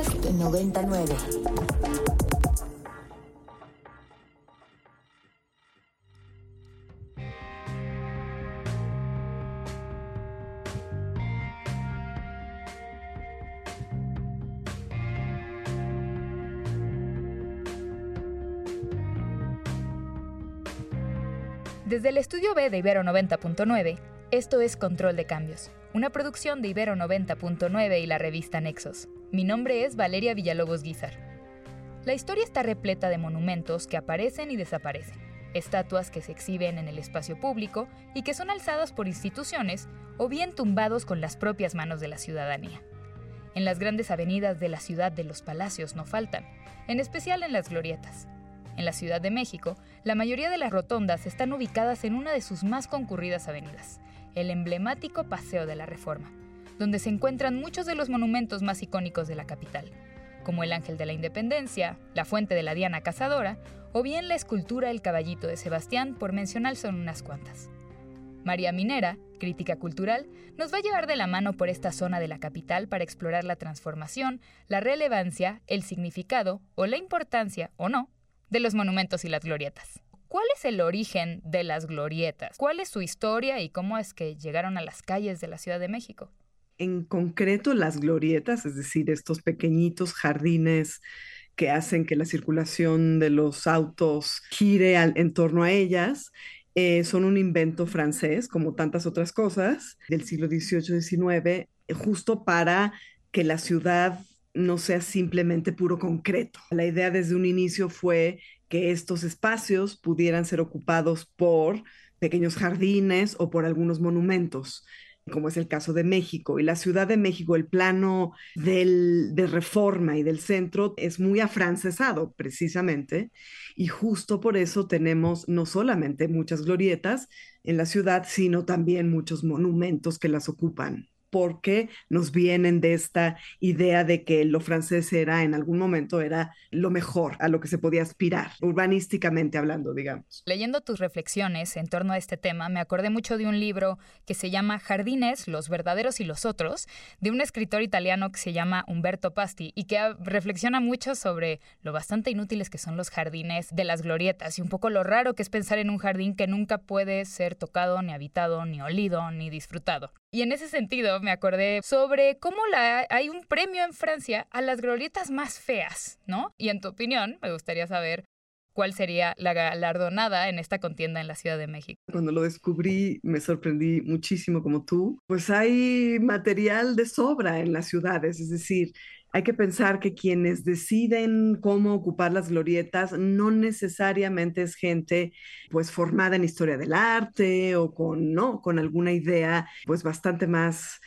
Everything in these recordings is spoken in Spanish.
Podcast 99. Desde el estudio B de Ibero 90.9, esto es Control de Cambios, una producción de Ibero 90.9 y la revista Nexos. Mi nombre es Valeria Villalobos Guizar. La historia está repleta de monumentos que aparecen y desaparecen, estatuas que se exhiben en el espacio público y que son alzadas por instituciones o bien tumbados con las propias manos de la ciudadanía. En las grandes avenidas de la ciudad de los palacios no faltan, en especial en las glorietas. En la Ciudad de México, la mayoría de las rotondas están ubicadas en una de sus más concurridas avenidas, el emblemático Paseo de la Reforma, donde se encuentran muchos de los monumentos más icónicos de la capital, como el Ángel de la Independencia, la Fuente de la Diana Cazadora o bien la escultura El Caballito de Sebastián, por mencionar son unas cuantas. María Minera, crítica cultural, nos va a llevar de la mano por esta zona de la capital para explorar la transformación, la relevancia, el significado o la importancia, o no, de los monumentos y las glorietas. ¿Cuál es el origen de las glorietas? ¿Cuál es su historia y cómo es que llegaron a las calles de la Ciudad de México? En concreto, las glorietas, es decir, estos pequeñitos jardines que hacen que la circulación de los autos gire en torno a ellas, eh, son un invento francés, como tantas otras cosas, del siglo XVIII-XIX, justo para que la ciudad no sea simplemente puro concreto. La idea desde un inicio fue que estos espacios pudieran ser ocupados por pequeños jardines o por algunos monumentos como es el caso de México. Y la Ciudad de México, el plano de reforma y del centro es muy afrancesado precisamente. Y justo por eso tenemos no solamente muchas glorietas en la ciudad, sino también muchos monumentos que las ocupan porque nos vienen de esta idea de que lo francés era en algún momento era lo mejor a lo que se podía aspirar, urbanísticamente hablando, digamos. Leyendo tus reflexiones en torno a este tema, me acordé mucho de un libro que se llama Jardines, los verdaderos y los otros, de un escritor italiano que se llama Umberto Pasti y que reflexiona mucho sobre lo bastante inútiles que son los jardines de las glorietas y un poco lo raro que es pensar en un jardín que nunca puede ser tocado, ni habitado, ni olido, ni disfrutado. Y en ese sentido me acordé sobre cómo la, hay un premio en Francia a las glorietas más feas, ¿no? Y en tu opinión, me gustaría saber cuál sería la galardonada en esta contienda en la Ciudad de México. Cuando lo descubrí me sorprendí muchísimo como tú. Pues hay material de sobra en las ciudades, es decir, hay que pensar que quienes deciden cómo ocupar las glorietas no necesariamente es gente pues formada en historia del arte o con, ¿no? con alguna idea pues bastante más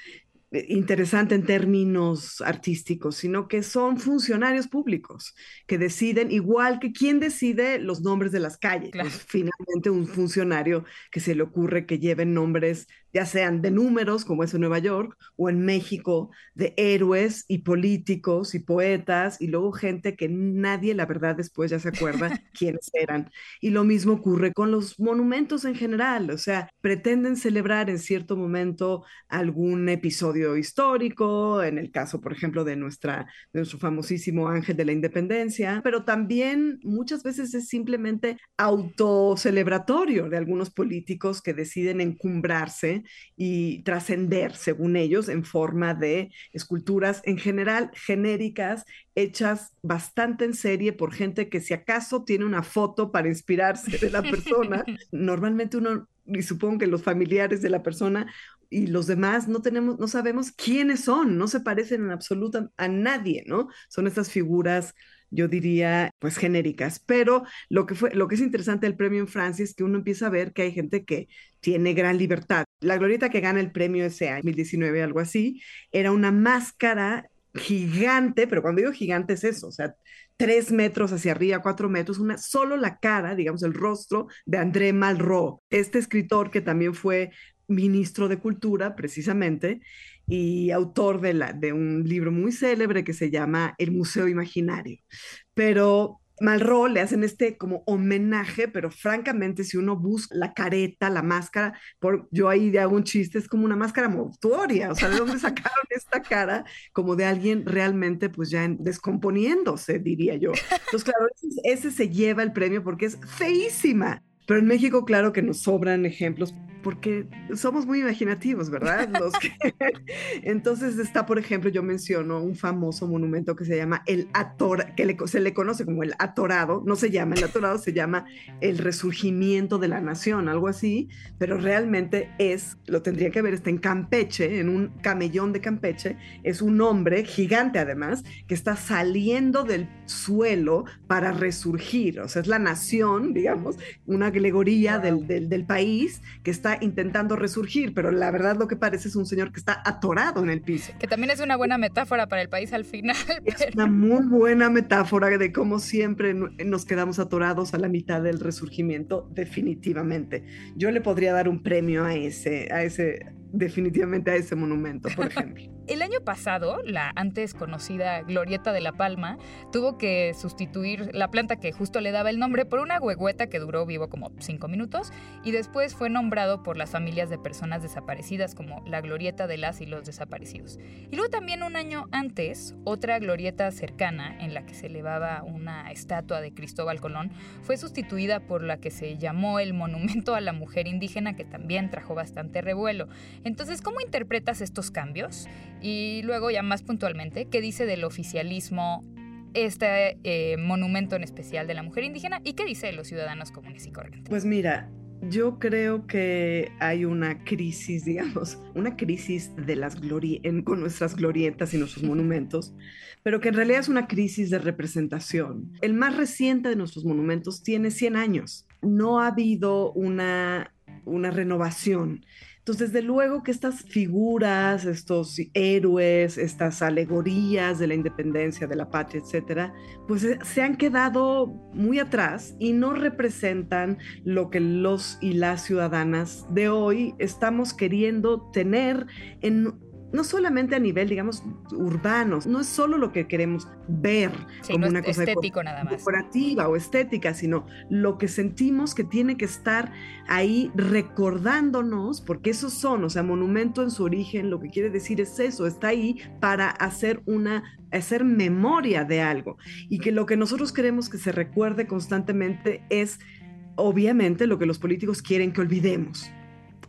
eh, interesante en términos artísticos, sino que son funcionarios públicos que deciden, igual que quien decide los nombres de las calles. Pues, finalmente un funcionario que se le ocurre que lleven nombres ya sean de números, como es en Nueva York, o en México, de héroes y políticos y poetas, y luego gente que nadie, la verdad, después ya se acuerda quiénes eran. Y lo mismo ocurre con los monumentos en general, o sea, pretenden celebrar en cierto momento algún episodio histórico, en el caso, por ejemplo, de, nuestra, de nuestro famosísimo Ángel de la Independencia, pero también muchas veces es simplemente autocelebratorio de algunos políticos que deciden encumbrarse y trascender, según ellos, en forma de esculturas en general genéricas, hechas bastante en serie por gente que si acaso tiene una foto para inspirarse de la persona, normalmente uno, y supongo que los familiares de la persona y los demás no tenemos, no sabemos quiénes son, no se parecen en absoluto a nadie, ¿no? Son estas figuras yo diría, pues genéricas. Pero lo que, fue, lo que es interesante del premio en Francia es que uno empieza a ver que hay gente que tiene gran libertad. La glorieta que gana el premio ese año, 2019, algo así, era una máscara gigante, pero cuando digo gigante es eso, o sea, tres metros hacia arriba, cuatro metros, una, solo la cara, digamos, el rostro de André Malraux, este escritor que también fue ministro de Cultura, precisamente, y autor de, la, de un libro muy célebre que se llama El Museo Imaginario. Pero Malraux le hacen este como homenaje, pero francamente si uno busca la careta, la máscara, por, yo ahí hago un chiste, es como una máscara mortuoria, o sea, ¿de dónde sacaron esta cara como de alguien realmente pues ya descomponiéndose, diría yo? Entonces, claro, ese se lleva el premio porque es feísima. Pero en México, claro que nos sobran ejemplos porque somos muy imaginativos, ¿verdad? Entonces está, por ejemplo, yo menciono un famoso monumento que se llama el Ator, que se le conoce como el Atorado, no se llama el Atorado, se llama el Resurgimiento de la Nación, algo así, pero realmente es, lo tendría que ver, está en Campeche, en un camellón de Campeche, es un hombre gigante además, que está saliendo del suelo para resurgir, o sea, es la nación, digamos, una alegoría del, del, del país que está intentando resurgir, pero la verdad lo que parece es un señor que está atorado en el piso. Que también es una buena metáfora para el país al final. Es una muy buena metáfora de cómo siempre nos quedamos atorados a la mitad del resurgimiento, definitivamente. Yo le podría dar un premio a ese, a ese definitivamente a ese monumento, por ejemplo. El año pasado, la antes conocida Glorieta de la Palma tuvo que sustituir la planta que justo le daba el nombre por una huehueta que duró vivo como cinco minutos y después fue nombrado por las familias de personas desaparecidas como la Glorieta de las y los desaparecidos. Y luego también un año antes, otra glorieta cercana en la que se elevaba una estatua de Cristóbal Colón fue sustituida por la que se llamó el Monumento a la Mujer Indígena que también trajo bastante revuelo. Entonces, ¿cómo interpretas estos cambios? Y luego, ya más puntualmente, ¿qué dice del oficialismo este eh, monumento en especial de la mujer indígena y qué dice de los ciudadanos comunes y corrientes? Pues mira, yo creo que hay una crisis, digamos, una crisis de las con nuestras glorietas y nuestros monumentos, pero que en realidad es una crisis de representación. El más reciente de nuestros monumentos tiene 100 años. No ha habido una, una renovación. Entonces, desde luego que estas figuras, estos héroes, estas alegorías de la independencia, de la patria, etcétera, pues eh, se han quedado muy atrás y no representan lo que los y las ciudadanas de hoy estamos queriendo tener en no solamente a nivel, digamos, urbano, no es solo lo que queremos ver como una cosa estético nada más. decorativa o estética, sino lo que sentimos que tiene que estar ahí recordándonos, porque esos son, o sea, monumento en su origen, lo que quiere decir es eso, está ahí para hacer una hacer memoria de algo y que lo que nosotros queremos que se recuerde constantemente es obviamente lo que los políticos quieren que olvidemos.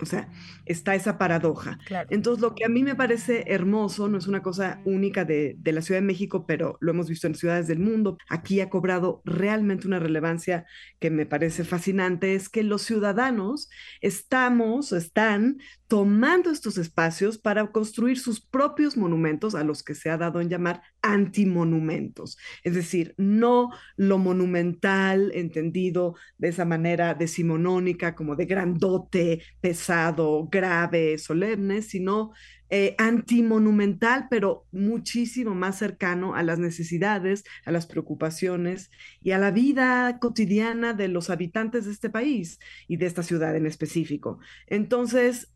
O sea, está esa paradoja. Entonces, lo que a mí me parece hermoso, no es una cosa única de, de, la Ciudad de México, pero lo hemos visto en ciudades del mundo, aquí ha cobrado realmente una relevancia que me parece fascinante, es que los ciudadanos estamos, están tomando estos espacios para construir sus propios monumentos a los que se ha dado en llamar antimonumentos. Es decir, no lo monumental entendido de esa manera decimonónica, como de grandote, pesado, grave, solemne, sino eh, antimonumental, pero muchísimo más cercano a las necesidades, a las preocupaciones y a la vida cotidiana de los habitantes de este país y de esta ciudad en específico. Entonces,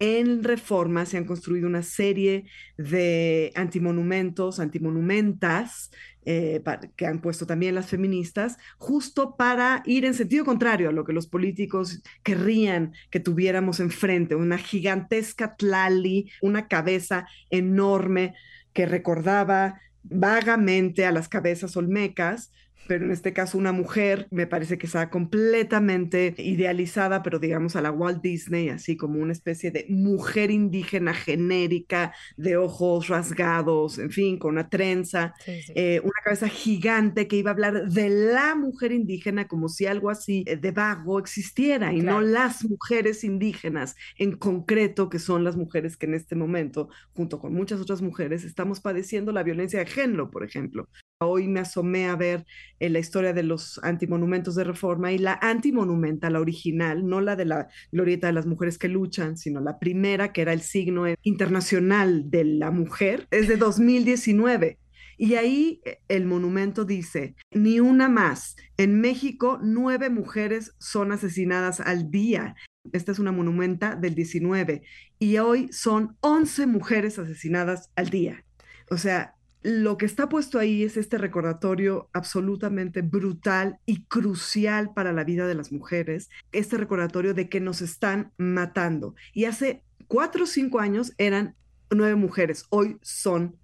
en Reforma se han construido una serie de antimonumentos, antimonumentas, eh, que han puesto también las feministas, justo para ir en sentido contrario a lo que los políticos querrían que tuviéramos enfrente, una gigantesca tlali, una cabeza enorme que recordaba vagamente a las cabezas olmecas, pero en este caso una mujer, me parece que está completamente idealizada, pero digamos a la Walt Disney, así como una especie de mujer indígena genérica, de ojos rasgados, en fin, con una trenza, eh, una cabeza gigante que iba a hablar de la mujer indígena como si algo así eh, de vago existiera y no las mujeres indígenas en concreto, que son las mujeres que en este momento, junto con muchas otras mujeres, estamos padeciendo la violencia de género, por ejemplo. Hoy me asomé a ver eh, la historia de los antimonumentos de reforma y la antimonumenta, la original, no la de la glorieta de las mujeres que luchan, sino la primera, que era el signo internacional de la mujer, es de 2019. Y ahí eh, el monumento dice, ni una más. En México, nueve mujeres son asesinadas al día. Esta es una monumenta del 19. Y hoy son 11 mujeres asesinadas al día. O sea, lo que está puesto ahí es este recordatorio absolutamente brutal y crucial para la vida de las mujeres, este recordatorio de que nos están matando. Y hace cuatro o cinco años eran nueve mujeres, hoy son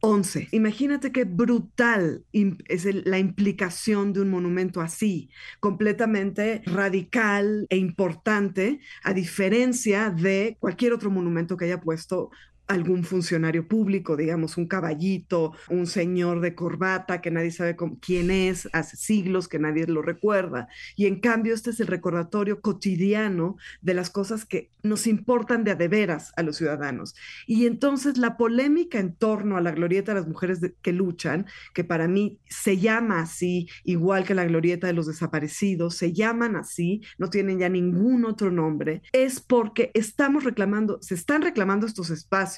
once. Imagínate qué brutal es la implicación de un monumento así, completamente radical e importante, a diferencia de cualquier otro monumento que haya puesto algún funcionario público, digamos, un caballito, un señor de corbata que nadie sabe quién es, hace siglos que nadie lo recuerda. Y en cambio, este es el recordatorio cotidiano de las cosas que nos importan de a de veras a los ciudadanos. Y entonces la polémica en torno a la glorieta de las mujeres que luchan, que para mí se llama así, igual que la glorieta de los desaparecidos, se llaman así, no tienen ya ningún otro nombre, es porque estamos reclamando, se están reclamando estos espacios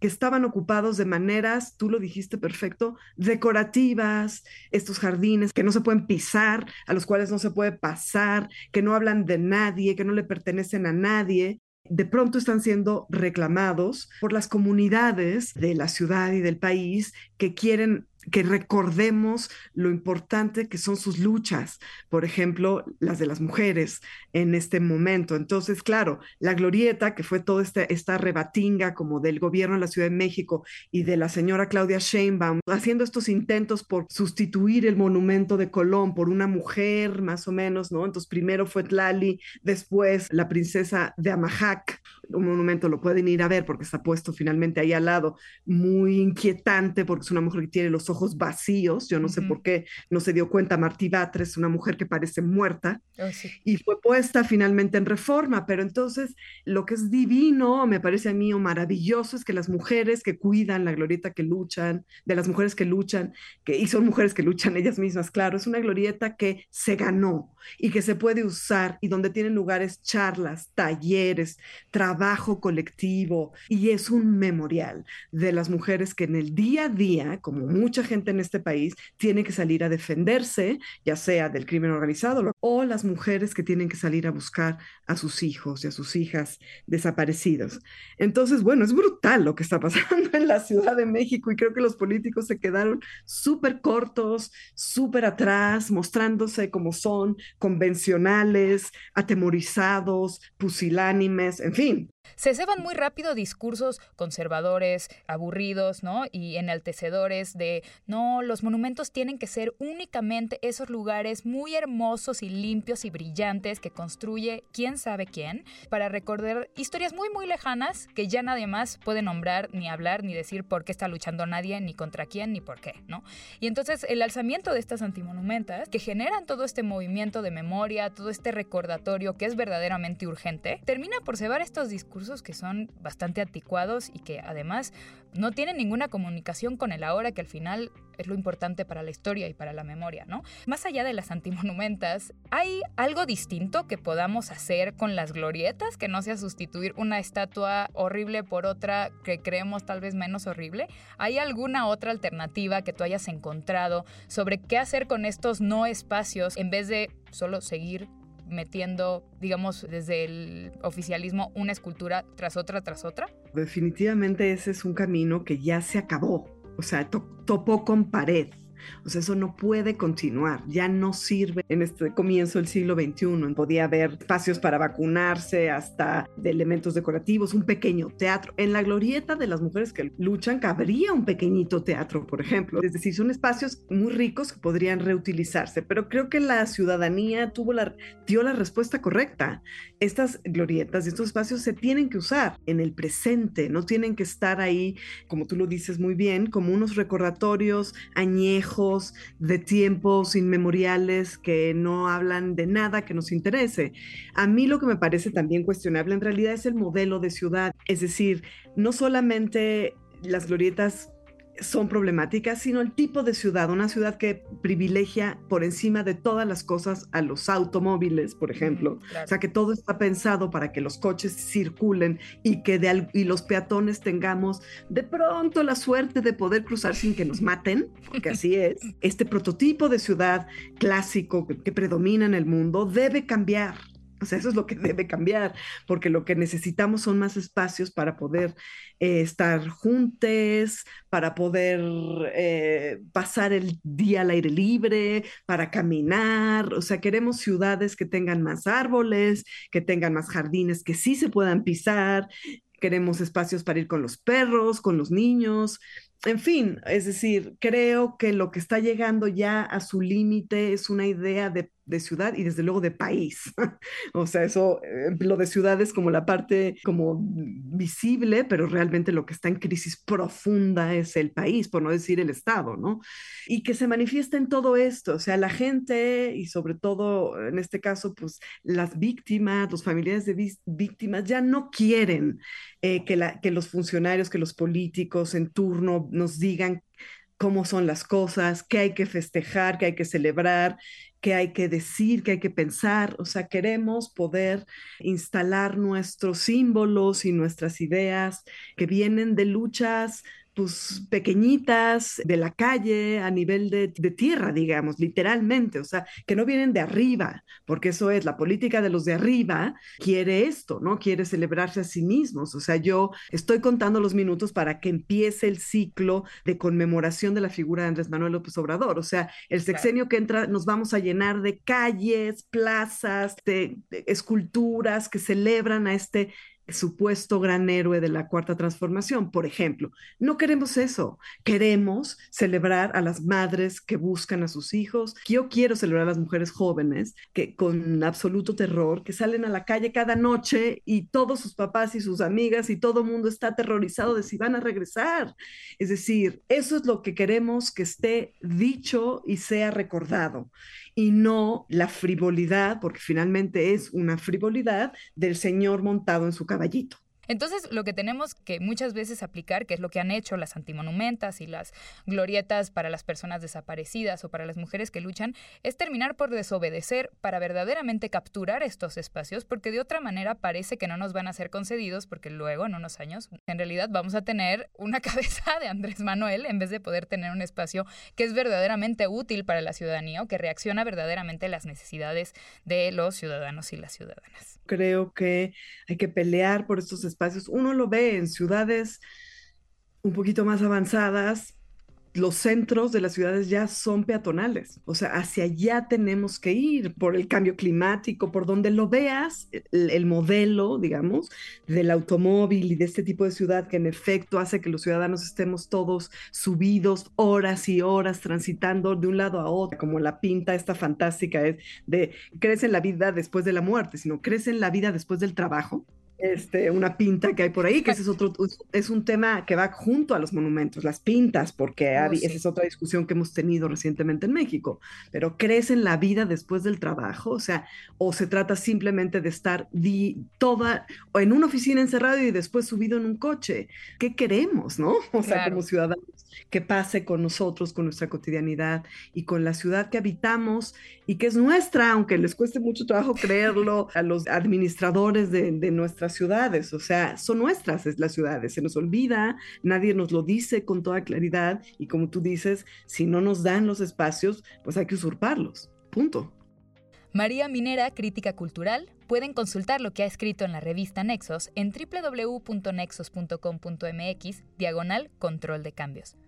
que estaban ocupados de maneras, tú lo dijiste perfecto, decorativas, estos jardines que no se pueden pisar, a los cuales no se puede pasar, que no hablan de nadie, que no le pertenecen a nadie de pronto están siendo reclamados por las comunidades de la ciudad y del país que quieren que recordemos lo importante que son sus luchas, por ejemplo, las de las mujeres en este momento. Entonces, claro, la glorieta, que fue toda esta, esta rebatinga como del gobierno de la Ciudad de México y de la señora Claudia Sheinbaum, haciendo estos intentos por sustituir el monumento de Colón por una mujer, más o menos, ¿no? Entonces, primero fue Tlali, después la princesa de Amajac, un monumento lo pueden ir a ver porque está puesto finalmente ahí al lado, muy inquietante porque es una mujer que tiene los ojos vacíos, yo no sé por qué no se dio cuenta Martí Batres, una mujer que parece muerta, oh, y fue puesta finalmente en reforma, pero entonces lo que es divino, me parece a mí, o maravilloso, es que las mujeres que cuidan la glorieta que luchan, de las mujeres que luchan, que, y son mujeres que luchan ellas mismas, claro, es una glorieta que se ganó y que se puede usar y donde tienen lugares charlas, talleres, trabajo colectivo, y es un memorial de las mujeres que en el día a día, como mucha gente en este país, tiene que salir a defenderse, ya sea del crimen organizado o las mujeres que tienen que salir a buscar a sus hijos y a sus hijas desaparecidos. Entonces, bueno, es brutal lo que está pasando en la Ciudad de México y creo que los políticos se quedaron súper cortos, súper atrás, mostrándose como son, convencionales, atemorizados, pusilánimes, en fin, se ceban muy rápido discursos conservadores, aburridos, ¿no? Y enaltecedores de, no, los monumentos tienen que ser únicamente esos lugares muy hermosos y limpios y brillantes que construye quién sabe quién, para recordar historias muy, muy lejanas que ya nadie más puede nombrar, ni hablar, ni decir por qué está luchando nadie, ni contra quién, ni por qué, ¿no? Y entonces el alzamiento de estas antimonumentas, que generan todo este movimiento de memoria, todo este recordatorio que es verdaderamente urgente, termina por cebar estos discursos que son bastante anticuados y que además no tienen ninguna comunicación con el ahora, que al final es lo importante para la historia y para la memoria, ¿no? Más allá de las antimonumentas, ¿hay algo distinto que podamos hacer con las glorietas que no sea sustituir una estatua horrible por otra que creemos tal vez menos horrible? ¿Hay alguna otra alternativa que tú hayas encontrado sobre qué hacer con estos no espacios en vez de solo seguir metiendo, digamos, desde el oficialismo una escultura tras otra, tras otra? Definitivamente ese es un camino que ya se acabó, o sea, topó con pared. O sea, eso no puede continuar, ya no sirve en este comienzo del siglo XXI. Podía haber espacios para vacunarse, hasta de elementos decorativos, un pequeño teatro. En la glorieta de las mujeres que luchan cabría un pequeñito teatro, por ejemplo. Es decir, son espacios muy ricos que podrían reutilizarse, pero creo que la ciudadanía tuvo la, dio la respuesta correcta. Estas glorietas y estos espacios se tienen que usar en el presente, no tienen que estar ahí, como tú lo dices muy bien, como unos recordatorios añejos de tiempos inmemoriales que no hablan de nada que nos interese. A mí lo que me parece también cuestionable en realidad es el modelo de ciudad, es decir, no solamente las glorietas son problemáticas, sino el tipo de ciudad, una ciudad que privilegia por encima de todas las cosas a los automóviles, por ejemplo. O sea, que todo está pensado para que los coches circulen y que de, y los peatones tengamos de pronto la suerte de poder cruzar sin que nos maten, porque así es. Este prototipo de ciudad clásico que predomina en el mundo debe cambiar O sea, eso es lo que debe cambiar, porque lo que necesitamos son más espacios para poder eh, estar juntos, para poder eh, pasar el día al aire libre, para caminar. O sea, queremos ciudades que tengan más árboles, que tengan más jardines, que sí se puedan pisar. Queremos espacios para ir con los perros, con los niños. En fin, es decir, creo que lo que está llegando ya a su límite es una idea de de ciudad y desde luego de país. o sea, eso, eh, lo de ciudad es como la parte como visible, pero realmente lo que está en crisis profunda es el país, por no decir el Estado, ¿no? Y que se manifiesta en todo esto, o sea, la gente y sobre todo en este caso, pues las víctimas, los familiares de víctimas ya no quieren eh, que, la, que los funcionarios, que los políticos en turno nos digan cómo son las cosas, qué hay que festejar, qué hay que celebrar, qué hay que decir, qué hay que pensar. O sea, queremos poder instalar nuestros símbolos y nuestras ideas que vienen de luchas pues pequeñitas de la calle a nivel de, tierra, digamos, literalmente, o sea, que no vienen de arriba, porque eso es, la política de los de arriba quiere esto, ¿no? Quiere celebrarse a sí mismos, o sea, yo estoy contando los minutos para que empiece el ciclo de conmemoración de la figura de Andrés Manuel López Obrador, o sea, el sexenio que entra nos vamos a llenar de calles, plazas, de esculturas que celebran a este supuesto gran héroe de la cuarta transformación, por ejemplo. No queremos eso, queremos celebrar a las madres que buscan a sus hijos. Yo quiero celebrar a las mujeres jóvenes que con absoluto terror, que salen a la calle cada noche y todos sus papás y sus amigas y todo el mundo está aterrorizado de si van a regresar. Es decir, eso es lo que queremos que esté dicho y sea recordado y no la frivolidad, porque finalmente es una frivolidad del señor montado en su caballito. Entonces, lo que tenemos que muchas veces aplicar, que es lo que han hecho las antimonumentas y las glorietas para las personas desaparecidas o para las mujeres que luchan, es terminar por desobedecer para verdaderamente capturar estos espacios, porque de otra manera parece que no nos van a ser concedidos, porque luego, en unos años, en realidad vamos a tener una cabeza de Andrés Manuel en vez de poder tener un espacio que es verdaderamente útil para la ciudadanía o que reacciona verdaderamente a las necesidades de los ciudadanos y las ciudadanas. Creo que hay que pelear por estos espacios uno lo ve en ciudades un poquito más avanzadas, los centros de las ciudades ya son peatonales, o sea, hacia allá tenemos que ir por el cambio climático, por donde lo veas, el, modelo, digamos, del automóvil y de este tipo de ciudad que en efecto hace que los ciudadanos estemos todos subidos horas y horas transitando de un lado a otro, como la pinta esta fantástica es de crece en la vida después de la muerte, sino crece en la vida después del trabajo este, una pinta que hay por ahí, que ese es otro, es un tema que va junto a los monumentos, las pintas, porque oh, esa es otra discusión que hemos tenido recientemente en México. Pero ¿crees en la vida después del trabajo? O sea, o se trata simplemente de estar toda, o en una oficina encerrado y después subido en un coche. ¿Qué queremos, no? O sea, como ciudadanos, que pase con nosotros, con nuestra cotidianidad y con la ciudad que habitamos y que es nuestra, aunque les cueste mucho trabajo creerlo a los administradores de, de nuestra ciudades, o sea, son nuestras las ciudades, se nos olvida, nadie nos lo dice con toda claridad y como tú dices, si no nos dan los espacios, pues hay que usurparlos, punto. María Minera, crítica cultural, pueden consultar lo que ha escrito en la revista Nexos en www.nexos.com.mx, diagonal control de cambios.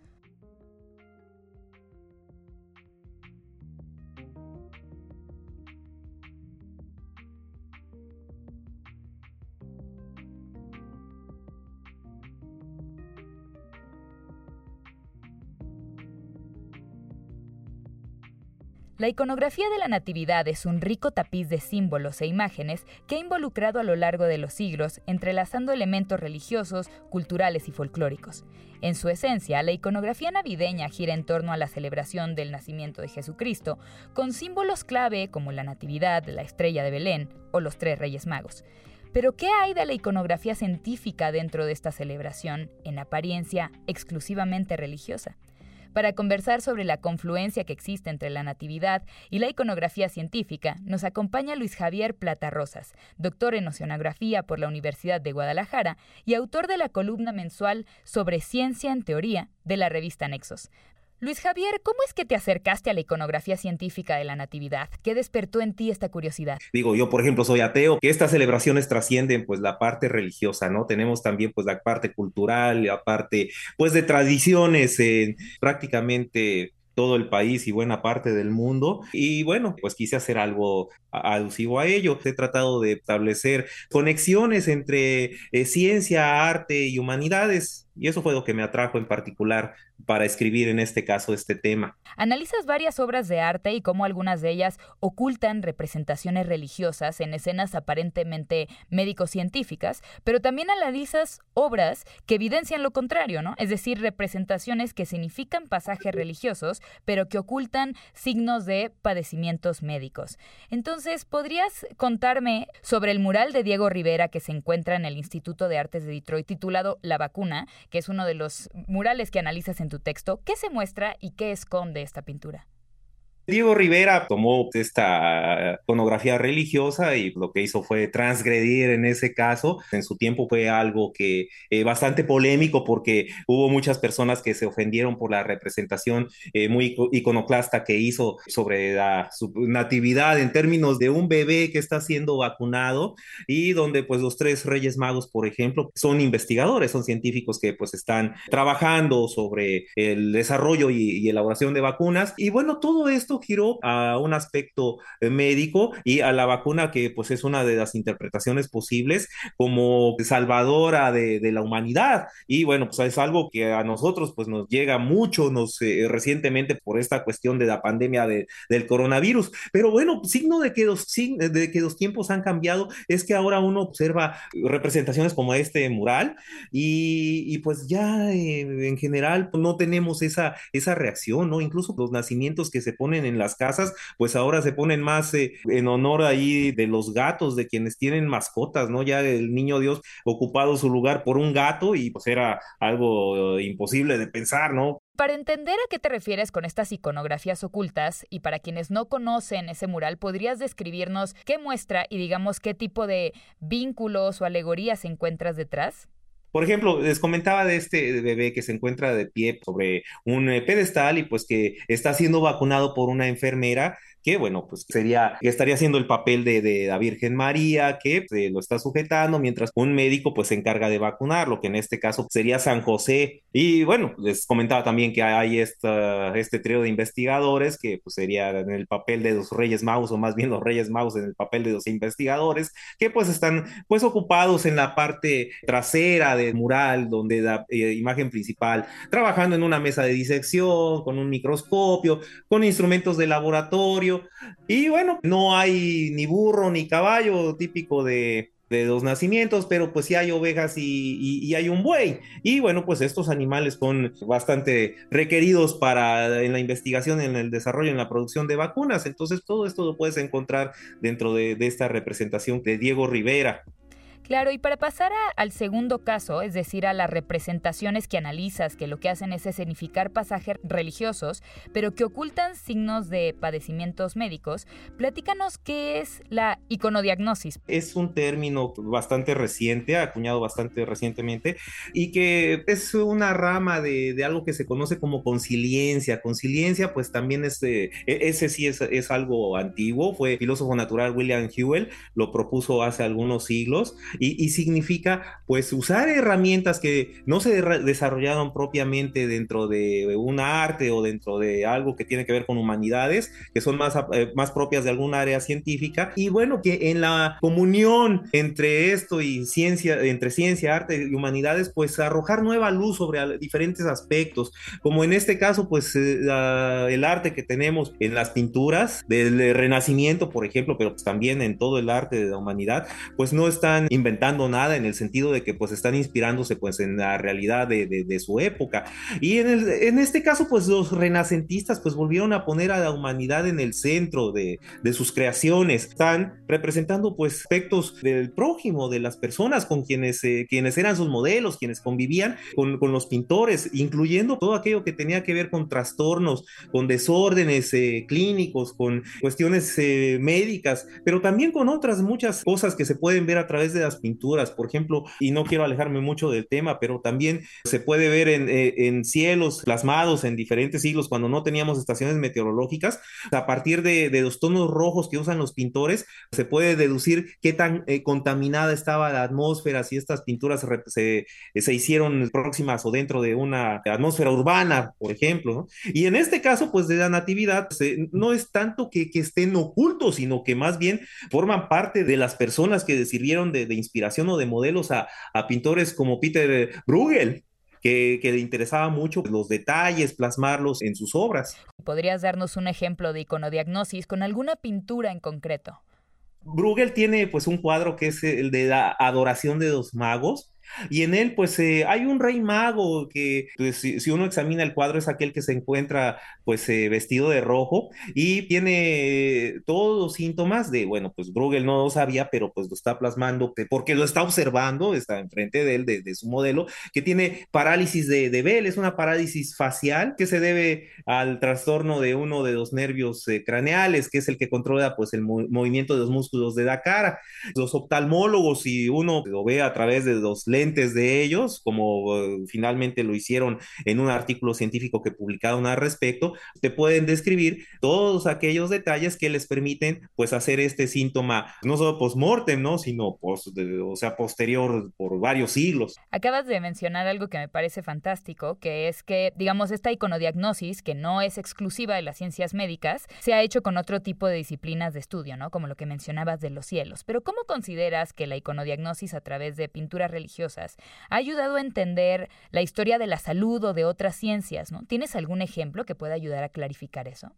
La iconografía de la Natividad es un rico tapiz de símbolos e imágenes que ha involucrado a lo largo de los siglos, entrelazando elementos religiosos, culturales y folclóricos. En su esencia, la iconografía navideña gira en torno a la celebración del nacimiento de Jesucristo, con símbolos clave como la Natividad, la estrella de Belén o los tres Reyes Magos. Pero ¿qué hay de la iconografía científica dentro de esta celebración, en apariencia exclusivamente religiosa? Para conversar sobre la confluencia que existe entre la natividad y la iconografía científica, nos acompaña Luis Javier Plata Rosas, doctor en oceanografía por la Universidad de Guadalajara y autor de la columna mensual sobre ciencia en teoría de la revista Nexos. Luis Javier, ¿cómo es que te acercaste a la iconografía científica de la Natividad? ¿Qué despertó en ti esta curiosidad? Digo, yo por ejemplo soy ateo, que estas celebraciones trascienden pues la parte religiosa, ¿no? Tenemos también pues la parte cultural, la parte pues de tradiciones en prácticamente todo el país y buena parte del mundo. Y bueno, pues quise hacer algo alusivo a ello. He tratado de establecer conexiones entre eh, ciencia, arte y humanidades. Y eso fue lo que me atrajo en particular para escribir en este caso este tema. Analizas varias obras de arte y cómo algunas de ellas ocultan representaciones religiosas en escenas aparentemente médico-científicas, pero también analizas obras que evidencian lo contrario, ¿no? Es decir, representaciones que significan pasajes religiosos, pero que ocultan signos de padecimientos médicos. Entonces, ¿podrías contarme sobre el mural de Diego Rivera que se encuentra en el Instituto de Artes de Detroit titulado La vacuna, que es uno de los murales que analizas en tu texto. ¿Qué se muestra y qué esconde esta pintura? Diego Rivera tomó esta iconografía religiosa y lo que hizo fue transgredir en ese caso. En su tiempo fue algo que eh, bastante polémico porque hubo muchas personas que se ofendieron por la representación eh, muy iconoclasta que hizo sobre la su natividad en términos de un bebé que está siendo vacunado y donde pues los tres reyes magos, por ejemplo, son investigadores, son científicos que pues están trabajando sobre el desarrollo y, y elaboración de vacunas. Y bueno, todo esto giró a un aspecto eh, médico y a la vacuna que pues es una de las interpretaciones posibles como salvadora de, la humanidad. Y bueno, pues es algo que a nosotros pues nos llega mucho nos, eh, recientemente por esta cuestión de la pandemia de, del coronavirus. Pero bueno, signo de que, los, de que los tiempos han cambiado es que ahora uno observa representaciones como este mural y, pues ya eh, en general no tenemos esa, esa reacción, ¿no? Incluso los nacimientos que se ponen en las casas, pues ahora se ponen más eh, en honor ahí de los gatos, de quienes tienen mascotas, ¿no? Ya el niño Dios ocupado su lugar por un gato y pues era algo eh, imposible de pensar, ¿no? Para entender a qué te refieres con estas iconografías ocultas y para quienes no conocen ese mural, ¿podrías describirnos qué muestra y digamos qué tipo de vínculos o alegorías encuentras detrás? Por ejemplo, les comentaba de este bebé que se encuentra de pie sobre un eh, pedestal y pues que está siendo vacunado por una enfermera que bueno, pues sería, estaría haciendo el papel de, de la Virgen María, que pues, lo está sujetando, mientras un médico pues se encarga de vacunar, lo que en este caso sería San José. Y bueno, les comentaba también que hay esta, este trío de investigadores que pues sería en el papel de los Reyes Magos, o más bien los Reyes Magos en el papel de los investigadores, que pues están pues ocupados en la parte trasera del mural, donde la eh, imagen principal, trabajando en una mesa de disección, con un microscopio, con instrumentos de laboratorio, y bueno, no hay ni burro ni caballo típico de, de los nacimientos, pero pues sí hay ovejas y, hay un buey. Y bueno, pues estos animales son bastante requeridos para en la investigación, en el desarrollo, en la producción de vacunas. Entonces todo esto lo puedes encontrar dentro de, de esta representación de Diego Rivera. Claro, y para pasar al segundo caso, es decir, a las representaciones que analizas, que lo que hacen es significar pasajes religiosos, pero que ocultan signos de padecimientos médicos, platícanos qué es la iconodiagnosis. Es un término bastante reciente, acuñado bastante recientemente, y que es una rama de, algo que se conoce como conciliencia. Conciliencia, pues también es, eh, ese sí es, es algo antiguo, fue filósofo natural William Hewell, lo propuso hace algunos siglos y, y, significa pues usar herramientas que no se de desarrollaron propiamente dentro de un arte o dentro de algo que tiene que ver con humanidades, que son más, eh, más propias de alguna área científica. Y bueno, que en la comunión entre esto y ciencia, entre ciencia, arte y humanidades, pues arrojar nueva luz sobre diferentes aspectos, como en este caso pues eh, la, el arte que tenemos en las pinturas del Renacimiento, por ejemplo, pero pues también en todo el arte de la humanidad, pues no están inventando inventando nada en el sentido de que pues están inspirándose pues en la realidad de, de, de su época. Y en, el, en, este caso pues los renacentistas pues volvieron a poner a la humanidad en el centro de, de sus creaciones. Están representando pues aspectos del prójimo, de las personas con quienes, eh, quienes eran sus modelos, quienes convivían con, con, los pintores, incluyendo todo aquello que tenía que ver con trastornos, con desórdenes eh, clínicos, con cuestiones eh, médicas, pero también con otras muchas cosas que se pueden ver a través de las estas pinturas, por ejemplo, y no quiero alejarme mucho del tema, pero también se puede ver en, eh, en cielos plasmados en diferentes siglos cuando no teníamos estaciones meteorológicas, a partir de, de, los tonos rojos que usan los pintores, se puede deducir qué tan eh, contaminada estaba la atmósfera, si estas pinturas se, se, hicieron próximas o dentro de una atmósfera urbana, por ejemplo. ¿no? Y en este caso, pues de la natividad, no es tanto que, que, estén ocultos, sino que más bien forman parte de las personas que sirvieron de, de inspiración o de modelos a, a pintores como Peter Bruegel, que, que, le interesaba mucho los detalles, plasmarlos en sus obras. ¿Podrías darnos un ejemplo de iconodiagnosis con alguna pintura en concreto? Bruegel tiene pues un cuadro que es el de la adoración de los magos, y en él, pues, eh, hay un rey mago que, pues, si, si, uno examina el cuadro, es aquel que se encuentra, pues, eh, vestido de rojo y tiene todos los síntomas de, bueno, pues Bruegel no lo sabía, pero pues lo está plasmando porque lo está observando, está enfrente de él, de, de su modelo, que tiene parálisis de, de, Bell, es una parálisis facial que se debe al trastorno de uno de los nervios eh, craneales, que es el que controla, pues, el mo movimiento de los músculos de la cara. Los oftalmólogos, si uno lo ve a través de los lentes, de ellos, como uh, finalmente lo hicieron en un artículo científico que publicaron al respecto, te pueden describir todos aquellos detalles que les permiten pues hacer este síntoma no solo post-mortem, ¿no? sino post, o sea, posterior por varios siglos. Acabas de mencionar algo que me parece fantástico, que es que, digamos, esta iconodiagnosis, que no es exclusiva de las ciencias médicas, se ha hecho con otro tipo de disciplinas de estudio, ¿no? Como lo que mencionabas de los cielos. Pero ¿cómo consideras que la iconodiagnosis a través de pinturas religiosas ha ayudado a entender la historia de la salud o de otras ciencias, ¿no? ¿Tienes algún ejemplo que pueda ayudar a clarificar eso?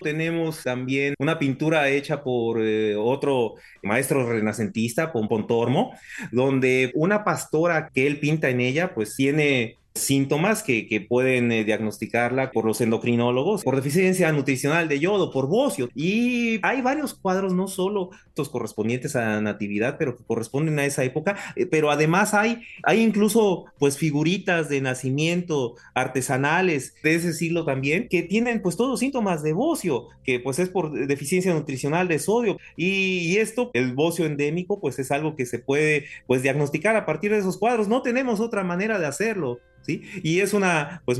Tenemos también una pintura hecha por eh, otro maestro renacentista, Pontormo, donde una pastora que él pinta en ella, pues tiene síntomas que, pueden eh, diagnosticarla por los endocrinólogos, por deficiencia nutricional de yodo, por bocio. Y hay varios cuadros, no solo estos correspondientes a natividad, pero que corresponden a esa época, eh, pero además hay, hay incluso pues figuritas de nacimiento artesanales de ese siglo también, que tienen pues todos los síntomas de bocio, que pues es por deficiencia nutricional de sodio. Y, y esto, el bocio endémico, pues es algo que se puede pues diagnosticar a partir de esos cuadros. No tenemos otra manera de hacerlo. Y es una, pues,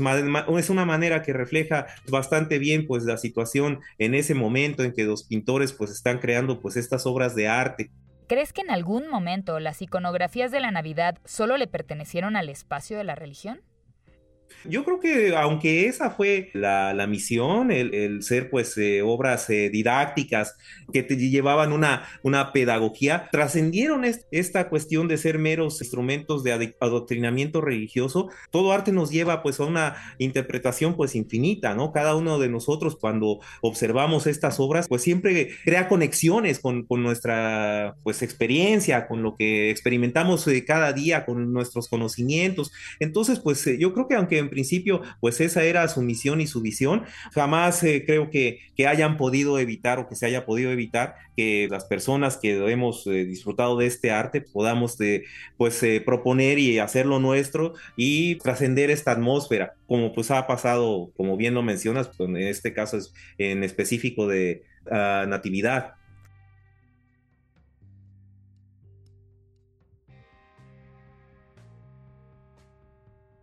es una manera que refleja bastante bien, pues, la situación en ese momento en que los pintores, pues, están creando, pues, estas obras de arte. ¿Crees que en algún momento las iconografías de la Navidad solo le pertenecieron al espacio de la religión? Yo creo que aunque esa fue la, la misión, el, el, ser pues eh, obras eh, didácticas que te llevaban una, una pedagogía, trascendieron est esta cuestión de ser meros instrumentos de adoctrinamiento religioso. Todo arte nos lleva pues a una interpretación pues infinita, ¿no? Cada uno de nosotros cuando observamos estas obras pues siempre crea conexiones con, con nuestra pues experiencia, con lo que experimentamos eh, cada día, con nuestros conocimientos. Entonces pues eh, yo creo que aunque en principio, pues esa era su misión y su visión. Jamás eh, creo que, hayan podido evitar o que se haya podido evitar que las personas que hemos eh, disfrutado de este arte podamos de, pues eh, proponer y hacerlo nuestro y trascender esta atmósfera, como pues ha pasado, como bien lo mencionas, pues, en este caso es en específico de uh, natividad.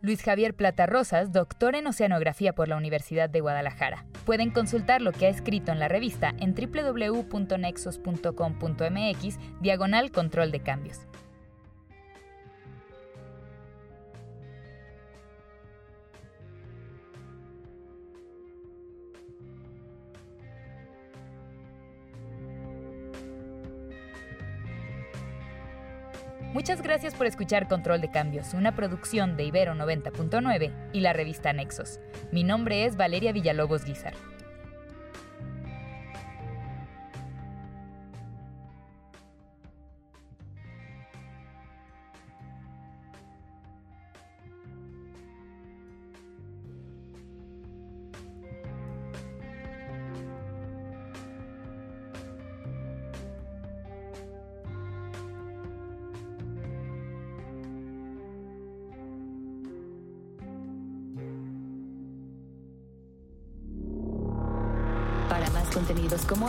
Luis Javier Plata Rosas, doctor en Oceanografía por la Universidad de Guadalajara. Pueden consultar lo que ha escrito en la revista en www.nexos.com.mx, diagonal control de cambios. Muchas gracias por escuchar Control de Cambios, una producción de Ibero 90.9 y la revista Nexos. Mi nombre es Valeria Villalobos Guizar.